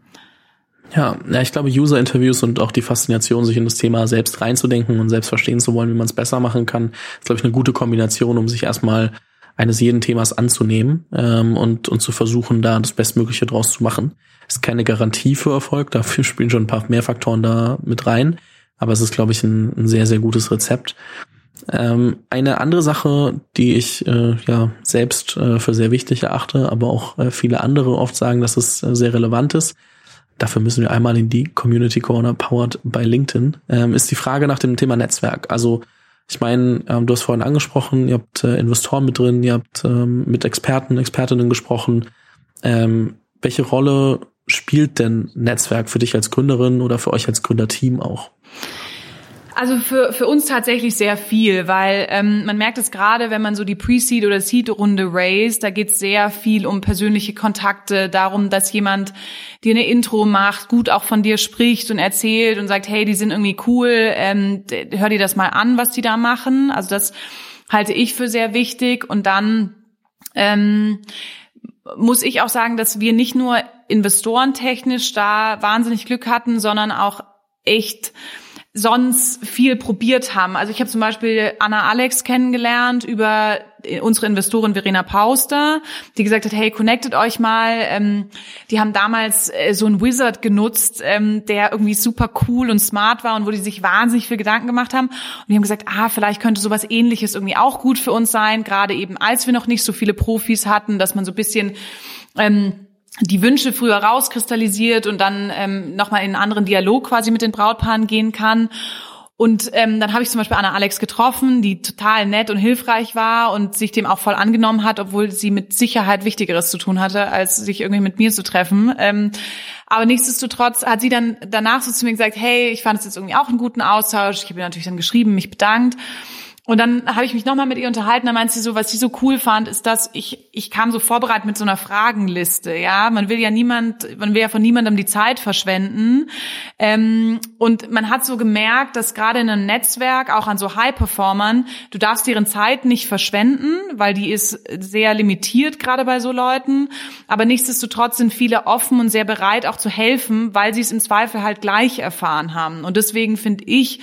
Ja, ja, ich glaube, User-Interviews und auch die Faszination, sich in das Thema selbst reinzudenken und selbst verstehen zu wollen, wie man es besser machen kann, ist, glaube ich, eine gute Kombination, um sich erstmal eines jeden Themas anzunehmen ähm, und, und zu versuchen, da das Bestmögliche draus zu machen. Ist keine Garantie für Erfolg, dafür spielen schon ein paar mehr Faktoren da mit rein, aber es ist, glaube ich, ein, ein sehr, sehr gutes Rezept. Ähm, eine andere Sache, die ich äh, ja selbst äh, für sehr wichtig erachte, aber auch äh, viele andere oft sagen, dass es äh, sehr relevant ist, dafür müssen wir einmal in die Community Corner powered by LinkedIn, ähm, ist die Frage nach dem Thema Netzwerk. Also Ich meine, ähm, du hast vorhin angesprochen, ihr habt äh, Investoren mit drin, ihr habt ähm, mit Experten, Expertinnen gesprochen. Ähm, welche Rolle spielt denn Netzwerk für dich als Gründerin oder für euch als Gründerteam auch? Also für, für uns tatsächlich sehr viel, weil ähm, man merkt es gerade, wenn man so die Pre-Seed oder Seed-Runde raised, da geht es sehr viel um persönliche Kontakte, darum, dass jemand dir eine Intro macht, gut auch von dir spricht und erzählt und sagt, hey, die sind irgendwie cool, ähm, hör dir das mal an, was die da machen. Also das halte ich für sehr wichtig. Und dann ähm, muss ich auch sagen, dass wir nicht nur investorentechnisch da wahnsinnig Glück hatten, sondern auch echt sonst viel probiert haben. Also ich habe zum Beispiel Anna Alex kennengelernt über unsere Investorin Verena Pauster, die gesagt hat, hey, connectet euch mal. Ähm, die haben damals äh, so einen Wizard genutzt, ähm, der irgendwie super cool und smart war und wo die sich wahnsinnig viel Gedanken gemacht haben. Und die haben gesagt, ah, vielleicht könnte sowas ähnliches irgendwie auch gut für uns sein, gerade eben als wir noch nicht so viele Profis hatten, dass man so ein bisschen ähm, die Wünsche früher rauskristallisiert und dann ähm, nochmal in einen anderen Dialog quasi mit den Brautpaaren gehen kann. Und ähm, dann habe ich zum Beispiel Anna Alex getroffen, die total nett und hilfreich war und sich dem auch voll angenommen hat, obwohl sie mit Sicherheit Wichtigeres zu tun hatte, als sich irgendwie mit mir zu treffen. Ähm, aber nichtsdestotrotz hat sie dann danach so zu mir gesagt, hey, ich fand es jetzt irgendwie auch einen guten Austausch. Ich habe ihr natürlich dann geschrieben, mich bedankt. Und dann habe ich mich nochmal mit ihr unterhalten, da meint sie so, was sie so cool fand, ist, dass ich, ich kam so vorbereitet mit so einer Fragenliste, ja. Man will ja niemand, man will ja von niemandem die Zeit verschwenden. Ähm, und man hat so gemerkt, dass gerade in einem Netzwerk, auch an so High-Performern, du darfst deren Zeit nicht verschwenden, weil die ist sehr limitiert, gerade bei so Leuten. Aber nichtsdestotrotz sind viele offen und sehr bereit, auch zu helfen, weil sie es im Zweifel halt gleich erfahren haben. Und deswegen finde ich,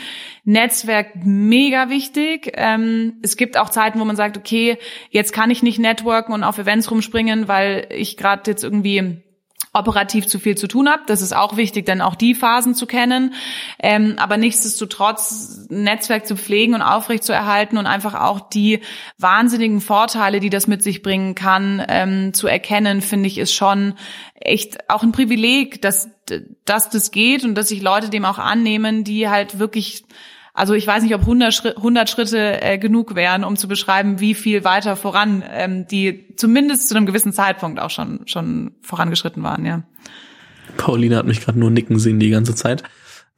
Netzwerk mega wichtig. Ähm, es gibt auch Zeiten, wo man sagt, okay, jetzt kann ich nicht networken und auf Events rumspringen, weil ich gerade jetzt irgendwie operativ zu viel zu tun habe. Das ist auch wichtig, dann auch die Phasen zu kennen. Ähm, aber nichtsdestotrotz Netzwerk zu pflegen und aufrechtzuerhalten und einfach auch die wahnsinnigen Vorteile, die das mit sich bringen kann, ähm, zu erkennen, finde ich, ist schon echt auch ein Privileg, dass, dass das geht und dass sich Leute dem auch annehmen, die halt wirklich also ich weiß nicht, ob 100, Schritt, 100 Schritte äh, genug wären, um zu beschreiben, wie viel weiter voran ähm, die zumindest zu einem gewissen Zeitpunkt auch schon schon vorangeschritten waren. Ja. Pauline hat mich gerade nur nicken sehen die ganze Zeit.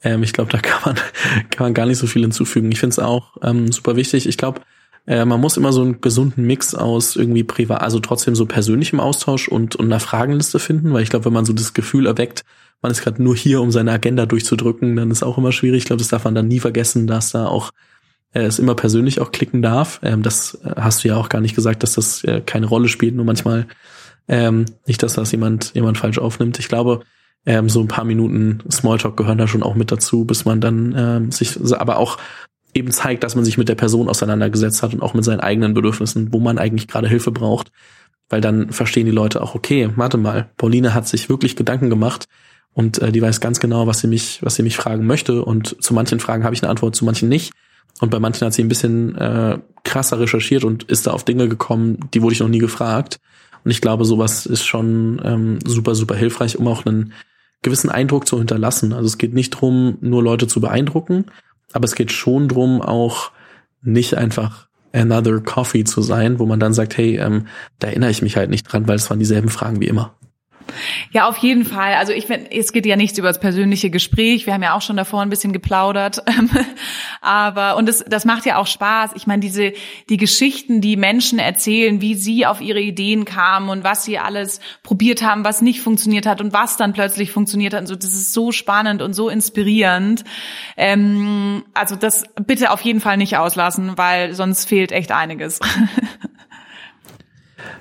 Ähm, ich glaube, da kann man kann man gar nicht so viel hinzufügen. Ich finde es auch ähm, super wichtig. Ich glaube, äh, man muss immer so einen gesunden Mix aus irgendwie privat, also trotzdem so persönlichem Austausch und, und einer Fragenliste finden, weil ich glaube, wenn man so das Gefühl erweckt, man ist gerade nur hier, um seine Agenda durchzudrücken, dann ist auch immer schwierig. Ich glaube, das darf man dann nie vergessen, dass da auch äh, es immer persönlich auch klicken darf. Ähm, das äh, hast du ja auch gar nicht gesagt, dass das äh, keine Rolle spielt, nur manchmal ähm, nicht, dass das jemand jemand falsch aufnimmt. Ich glaube, ähm, so ein paar Minuten Smalltalk gehören da schon auch mit dazu, bis man dann ähm, sich, aber auch eben zeigt, dass man sich mit der Person auseinandergesetzt hat und auch mit seinen eigenen Bedürfnissen, wo man eigentlich gerade Hilfe braucht. Weil dann verstehen die Leute auch, okay, warte mal, Pauline hat sich wirklich Gedanken gemacht, und äh, die weiß ganz genau, was sie mich, was sie mich fragen möchte. Und zu manchen Fragen habe ich eine Antwort, zu manchen nicht. Und bei manchen hat sie ein bisschen äh, krasser recherchiert und ist da auf Dinge gekommen, die wurde ich noch nie gefragt. Und ich glaube, sowas ist schon ähm, super, super hilfreich, um auch einen gewissen Eindruck zu hinterlassen. Also es geht nicht drum, nur Leute zu beeindrucken, aber es geht schon drum, auch nicht einfach another coffee zu sein, wo man dann sagt, hey, ähm, da erinnere ich mich halt nicht dran, weil es waren dieselben Fragen wie immer. Ja, auf jeden Fall. Also ich finde, es geht ja nichts über das persönliche Gespräch. Wir haben ja auch schon davor ein bisschen geplaudert. Aber, und das, das macht ja auch Spaß. Ich meine, diese, die Geschichten, die Menschen erzählen, wie sie auf ihre Ideen kamen und was sie alles probiert haben, was nicht funktioniert hat und was dann plötzlich funktioniert hat. Und so, das ist so spannend und so inspirierend. Ähm, also das bitte auf jeden Fall nicht auslassen, weil sonst fehlt echt einiges.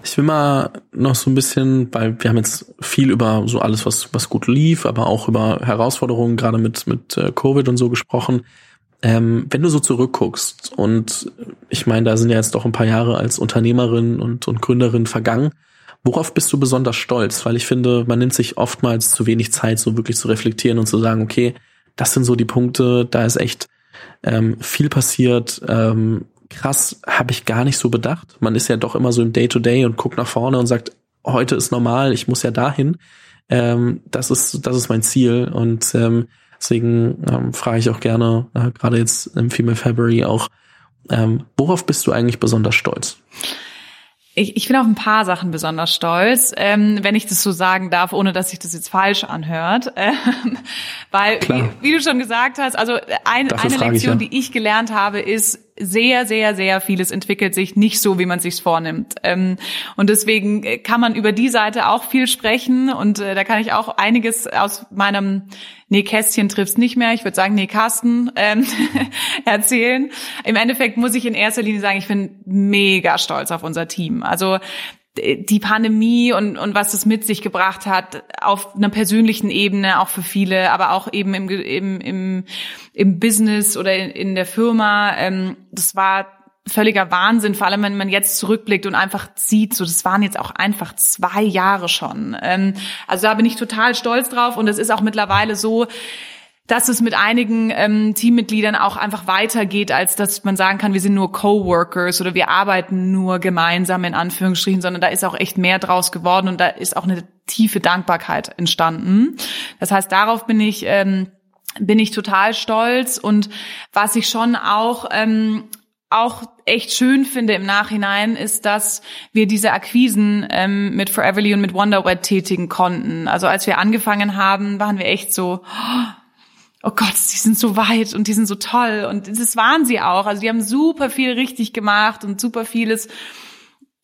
Ich will mal noch so ein bisschen, weil wir haben jetzt viel über so alles, was, was gut lief, aber auch über Herausforderungen, gerade mit, mit äh, Covid und so gesprochen. Ähm, wenn du so zurückguckst und ich meine, da sind ja jetzt doch ein paar Jahre als Unternehmerin und, und Gründerin vergangen, worauf bist du besonders stolz? Weil ich finde, man nimmt sich oftmals zu wenig Zeit, so wirklich zu reflektieren und zu sagen, okay, das sind so die Punkte, da ist echt ähm, viel passiert, ähm, krass, habe ich gar nicht so bedacht. Man ist ja doch immer so im Day-to-Day -Day und guckt nach vorne und sagt, heute ist normal, ich muss ja dahin. Ähm, das ist das ist mein Ziel und ähm, deswegen ähm, frage ich auch gerne äh, gerade jetzt im Female February auch Ähm, worauf bist du eigentlich besonders stolz? Ich, ich bin auf ein paar Sachen besonders stolz, ähm, wenn ich das so sagen darf, ohne dass sich das jetzt falsch anhört. Ähm, weil, wie, wie, du schon gesagt hast, also ein, eine Lektion, ich, ja. die ich gelernt habe, ist, sehr, sehr, sehr vieles entwickelt sich nicht so, wie man sich vornimmt. Ähm, und deswegen kann man über die Seite auch viel sprechen und äh, da kann ich auch einiges aus meinem Nee, Kästchen triffst nicht mehr, ich würde sagen, nee, Carsten ähm, erzählen. Im Endeffekt muss ich in erster Linie sagen, ich bin mega stolz auf unser Team. Also die Pandemie und, und was es mit sich gebracht hat, auf einer persönlichen Ebene, auch für viele, aber auch eben im, im, im, im Business oder in, in der Firma, ähm, das war völliger Wahnsinn, vor allem wenn man jetzt zurückblickt und einfach sieht, so das waren jetzt auch einfach zwei Jahre schon. Ähm, also da bin ich total stolz drauf und es ist auch mittlerweile so, dass es mit einigen ähm, Teammitgliedern auch einfach weitergeht, als dass man sagen kann, wir sind nur Coworkers oder wir arbeiten nur gemeinsam in Anführungsstrichen, sondern da ist auch echt mehr draus geworden und da ist auch eine tiefe Dankbarkeit entstanden. Das heißt, darauf bin ich ähm, bin ich total stolz und was ich schon auch ähm, auch echt schön finde im Nachhinein, ist, dass wir diese Akquisen ähm, mit Foreverly und mit Wonderwet tätigen konnten. Also als wir angefangen haben, waren wir echt so, oh Gott, die sind so weit und die sind so toll. Und das waren sie auch. Also die haben super viel richtig gemacht und super vieles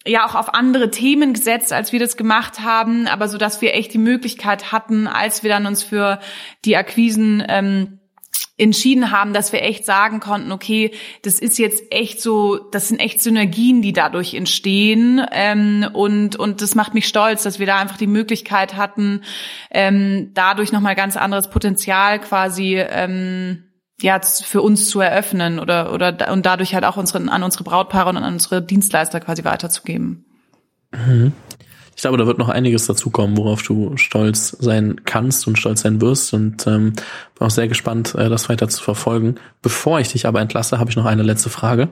ja auch auf andere Themen gesetzt, als wir das gemacht haben, aber so dass wir echt die Möglichkeit hatten, als wir dann uns für die Akquisen ähm, entschieden haben, dass wir echt sagen konnten, okay, das ist jetzt echt so, das sind echt Synergien, die dadurch entstehen ähm, und und das macht mich stolz, dass wir da einfach die Möglichkeit hatten, ähm, dadurch nochmal ganz anderes Potenzial quasi ähm, ja für uns zu eröffnen oder oder und dadurch halt auch unseren an unsere Brautpaare und an unsere Dienstleister quasi weiterzugeben. Mhm. Ich glaube, da wird noch einiges dazukommen, worauf du stolz sein kannst und stolz sein wirst. Und ähm, bin auch sehr gespannt, äh, das weiter zu verfolgen. Bevor ich dich aber entlasse, habe ich noch eine letzte Frage.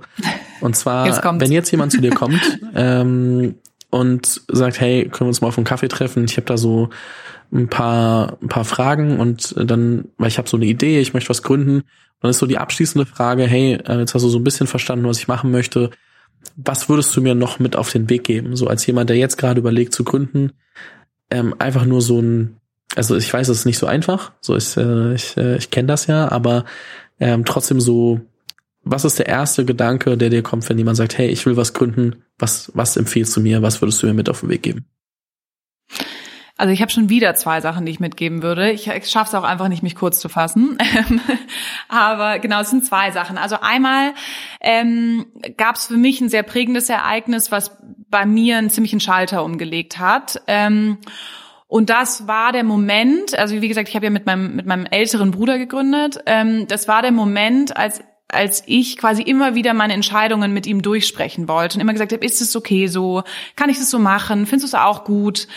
Und zwar, jetzt wenn jetzt jemand zu dir kommt ähm, und sagt, hey, können wir uns mal auf einen Kaffee treffen? Ich habe da so ein paar, ein paar Fragen und dann, weil ich habe so eine Idee, ich möchte was gründen. dann ist so die abschließende Frage, hey, äh, jetzt hast du so ein bisschen verstanden, was ich machen möchte was würdest du mir noch mit auf den Weg geben? So als jemand, der jetzt gerade überlegt zu gründen, ähm, einfach nur so ein, also ich weiß, es ist nicht so einfach, so ist, äh, ich, äh, ich kenne das ja, aber ähm, trotzdem so, was ist der erste Gedanke, der dir kommt, wenn jemand sagt, hey, ich will was gründen, was, was empfiehlst du mir, was würdest du mir mit auf den Weg geben? Also ich habe schon wieder zwei Sachen, die ich mitgeben würde. Ich, ich schaffe es auch einfach nicht, mich kurz zu fassen. Aber genau, es sind zwei Sachen. Also einmal ähm, gab es für mich ein sehr prägendes Ereignis, was bei mir einen ziemlichen Schalter umgelegt hat. Ähm, und das war der Moment, also wie gesagt, ich habe ja mit meinem, mit meinem älteren Bruder gegründet. Ähm, das war der Moment, als als ich quasi immer wieder meine Entscheidungen mit ihm durchsprechen wollte und immer gesagt habe, ist es okay so? Kann ich das so machen? Findest du es auch gut?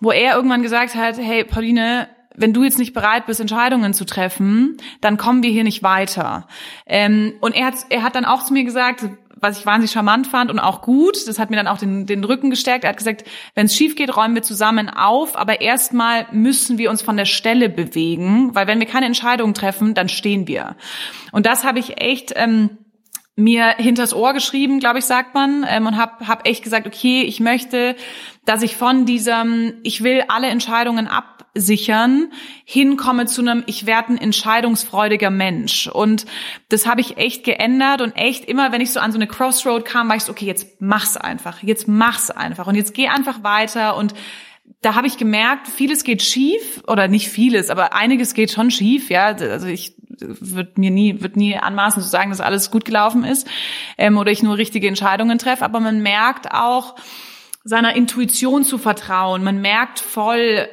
Wo er irgendwann gesagt hat, hey Pauline, wenn du jetzt nicht bereit bist, Entscheidungen zu treffen, dann kommen wir hier nicht weiter. Ähm, und er hat, er hat dann auch zu mir gesagt, was ich wahnsinnig charmant fand und auch gut, das hat mir dann auch den, den Rücken gestärkt. Er hat gesagt, wenn es schief geht, räumen wir zusammen auf, aber erstmal müssen wir uns von der Stelle bewegen, weil wenn wir keine Entscheidungen treffen, dann stehen wir. Und das habe ich echt ähm, mir hinters Ohr geschrieben, glaube ich, sagt man, ähm, und habe hab echt gesagt, okay, ich möchte, dass ich von diesem, ich will alle Entscheidungen absichern, hinkomme zu einem, ich werde ein entscheidungsfreudiger Mensch. Und das habe ich echt geändert und echt immer, wenn ich so an so eine Crossroad kam, war ich so, okay, jetzt mach's einfach, jetzt mach's einfach und jetzt geh einfach weiter und da habe ich gemerkt, vieles geht schief oder nicht vieles, aber einiges geht schon schief. Ja, also ich würde mir nie, wird nie anmaßen zu sagen, dass alles gut gelaufen ist ähm, oder ich nur richtige Entscheidungen treffe. Aber man merkt auch, seiner Intuition zu vertrauen. Man merkt voll,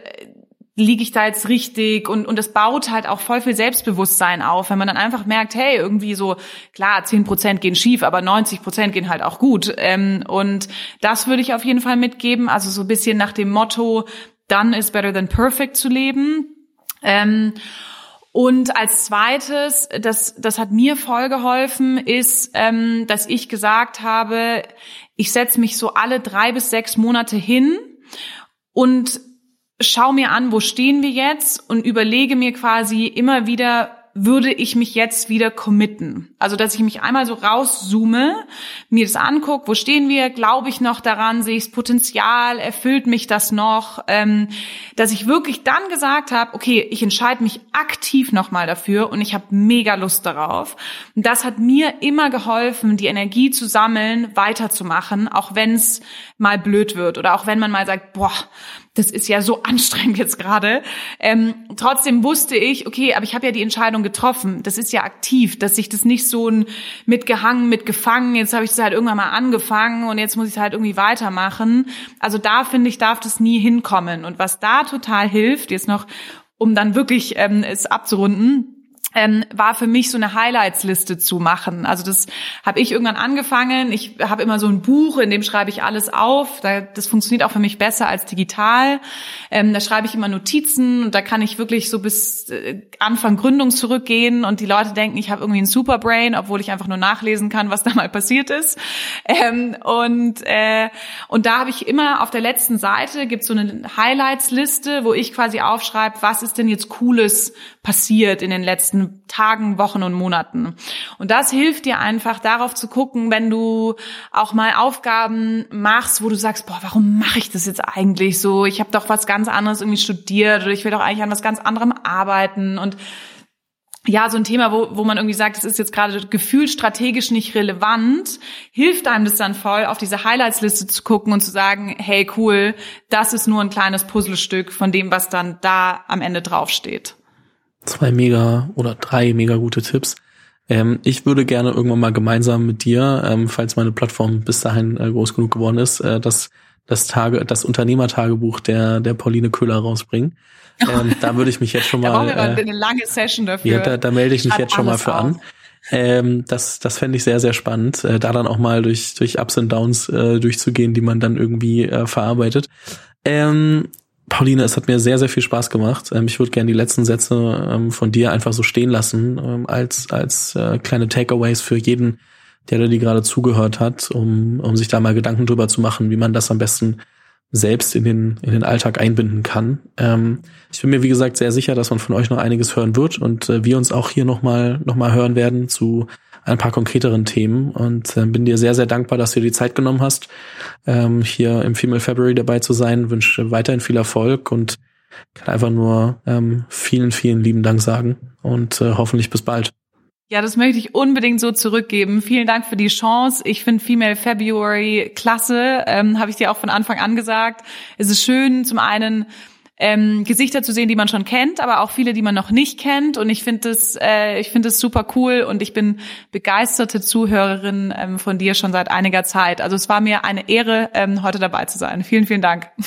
liege ich da jetzt richtig und und es baut halt auch voll viel Selbstbewusstsein auf, wenn man dann einfach merkt, hey, irgendwie so klar, zehn Prozent gehen schief, aber 90 Prozent gehen halt auch gut ähm, und das würde ich auf jeden Fall mitgeben, also so ein bisschen nach dem Motto, done is better than perfect zu leben. Und als zweites, das, das hat mir voll geholfen, ist, ähm, dass ich gesagt habe, ich setze mich so alle drei bis sechs Monate hin und schau mir an, wo stehen wir jetzt und überlege mir quasi immer wieder, würde ich mich jetzt wieder committen? Also, dass ich mich einmal so rauszoome, mir das angucke, wo stehen wir, glaube ich noch daran, sehe ich das Potenzial, erfüllt mich das noch, ähm, dass ich wirklich dann gesagt habe, okay, ich entscheide mich aktiv nochmal dafür und ich habe mega Lust darauf. Und das hat mir immer geholfen, die Energie zu sammeln, weiterzumachen, auch wenn es mal blöd wird oder auch wenn man mal sagt, boah, das ist ja so anstrengend jetzt gerade. Ähm, trotzdem wusste ich, okay, aber ich habe ja die Entscheidung getroffen. Das ist ja aktiv, dass sich das nicht so ein mitgehangen, mitgefangen, jetzt habe ich es halt irgendwann mal angefangen und jetzt muss ich es halt irgendwie weitermachen. Also da finde ich, darf das nie hinkommen. Und was da total hilft, jetzt noch, um dann wirklich ähm, es abzurunden, ähm, war für mich so eine Highlights-Liste zu machen. Also das habe ich irgendwann angefangen. Ich habe immer so ein Buch, in dem schreibe ich alles auf. das funktioniert auch für mich besser als digital. Ähm, da schreibe ich immer Notizen und da kann ich wirklich so bis äh, Anfang Gründung zurückgehen und die Leute denken, ich habe irgendwie ein Superbrain, obwohl ich einfach nur nachlesen kann, was da mal passiert ist. Ähm, und äh, und da habe ich immer auf der letzten Seite gibt so eine Highlights-Liste, wo ich quasi aufschreibe, was ist denn jetzt Cooles passiert in den letzten Tagen, Wochen und Monaten. Und das hilft dir einfach darauf zu gucken, wenn du auch mal Aufgaben machst, wo du sagst, boah, warum mache ich das jetzt eigentlich so? Ich habe doch was ganz anderes irgendwie studiert oder ich will doch eigentlich an was ganz anderem arbeiten und ja, so ein Thema, wo, wo man irgendwie sagt, es ist jetzt gerade gefühlt strategisch nicht relevant, hilft einem das dann voll, auf diese Highlights-Liste zu gucken und zu sagen, hey cool, das ist nur ein kleines Puzzlestück von dem, was dann da am Ende draufsteht zwei mega oder drei mega gute Tipps. Ähm, ich würde gerne irgendwann mal gemeinsam mit dir, ähm, falls meine Plattform bis dahin äh, groß genug geworden ist, äh, das das Tage, das Unternehmertagebuch der der Pauline Köhler rausbringen. Ähm, da würde ich mich jetzt schon mal. da brauchen wir äh, eine lange Session dafür. Ja, da, da melde ich mich jetzt schon mal für auf. an. Ähm, das das fände ich sehr, sehr spannend, äh, da dann auch mal durch, durch Ups und Downs äh, durchzugehen, die man dann irgendwie äh, verarbeitet. Ähm, Pauline, es hat mir sehr, sehr viel Spaß gemacht. Ähm, ich würde gerne die letzten Sätze ähm, von dir einfach so stehen lassen, ähm, als, als äh, kleine Takeaways für jeden, der dir gerade zugehört hat, um, um sich da mal Gedanken drüber zu machen, wie man das am besten selbst in den, in den Alltag einbinden kann. ich bin mir, wie gesagt, sehr sicher, dass man von euch noch einiges hören wird und äh, wir uns auch hier nochmal noch mal hören werden zu ein paar konkreteren Themen und äh, bin dir sehr, sehr dankbar, dass du dir die Zeit genommen hast, ähm, hier im Female February dabei zu sein. Wünsche weiterhin viel Erfolg und kann einfach nur ähm, vielen, vielen lieben Dank sagen und äh, hoffentlich bis bald. Ja, das möchte ich unbedingt so zurückgeben. Vielen Dank für die Chance. Ich finde Female February klasse, ähm, habe ich dir auch von Anfang an gesagt. Es ist schön, zum einen ähm, Gesichter zu sehen, die man schon kennt, aber auch viele, die man noch nicht kennt. Und ich finde es, äh, ich finde es super cool und ich bin begeisterte Zuhörerin ähm, von dir schon seit einiger Zeit. Also es war mir eine Ehre, ähm, heute dabei zu sein. Vielen, vielen Dank.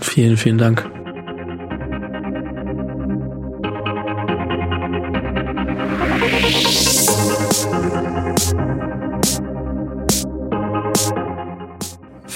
Vielen, vielen Dank.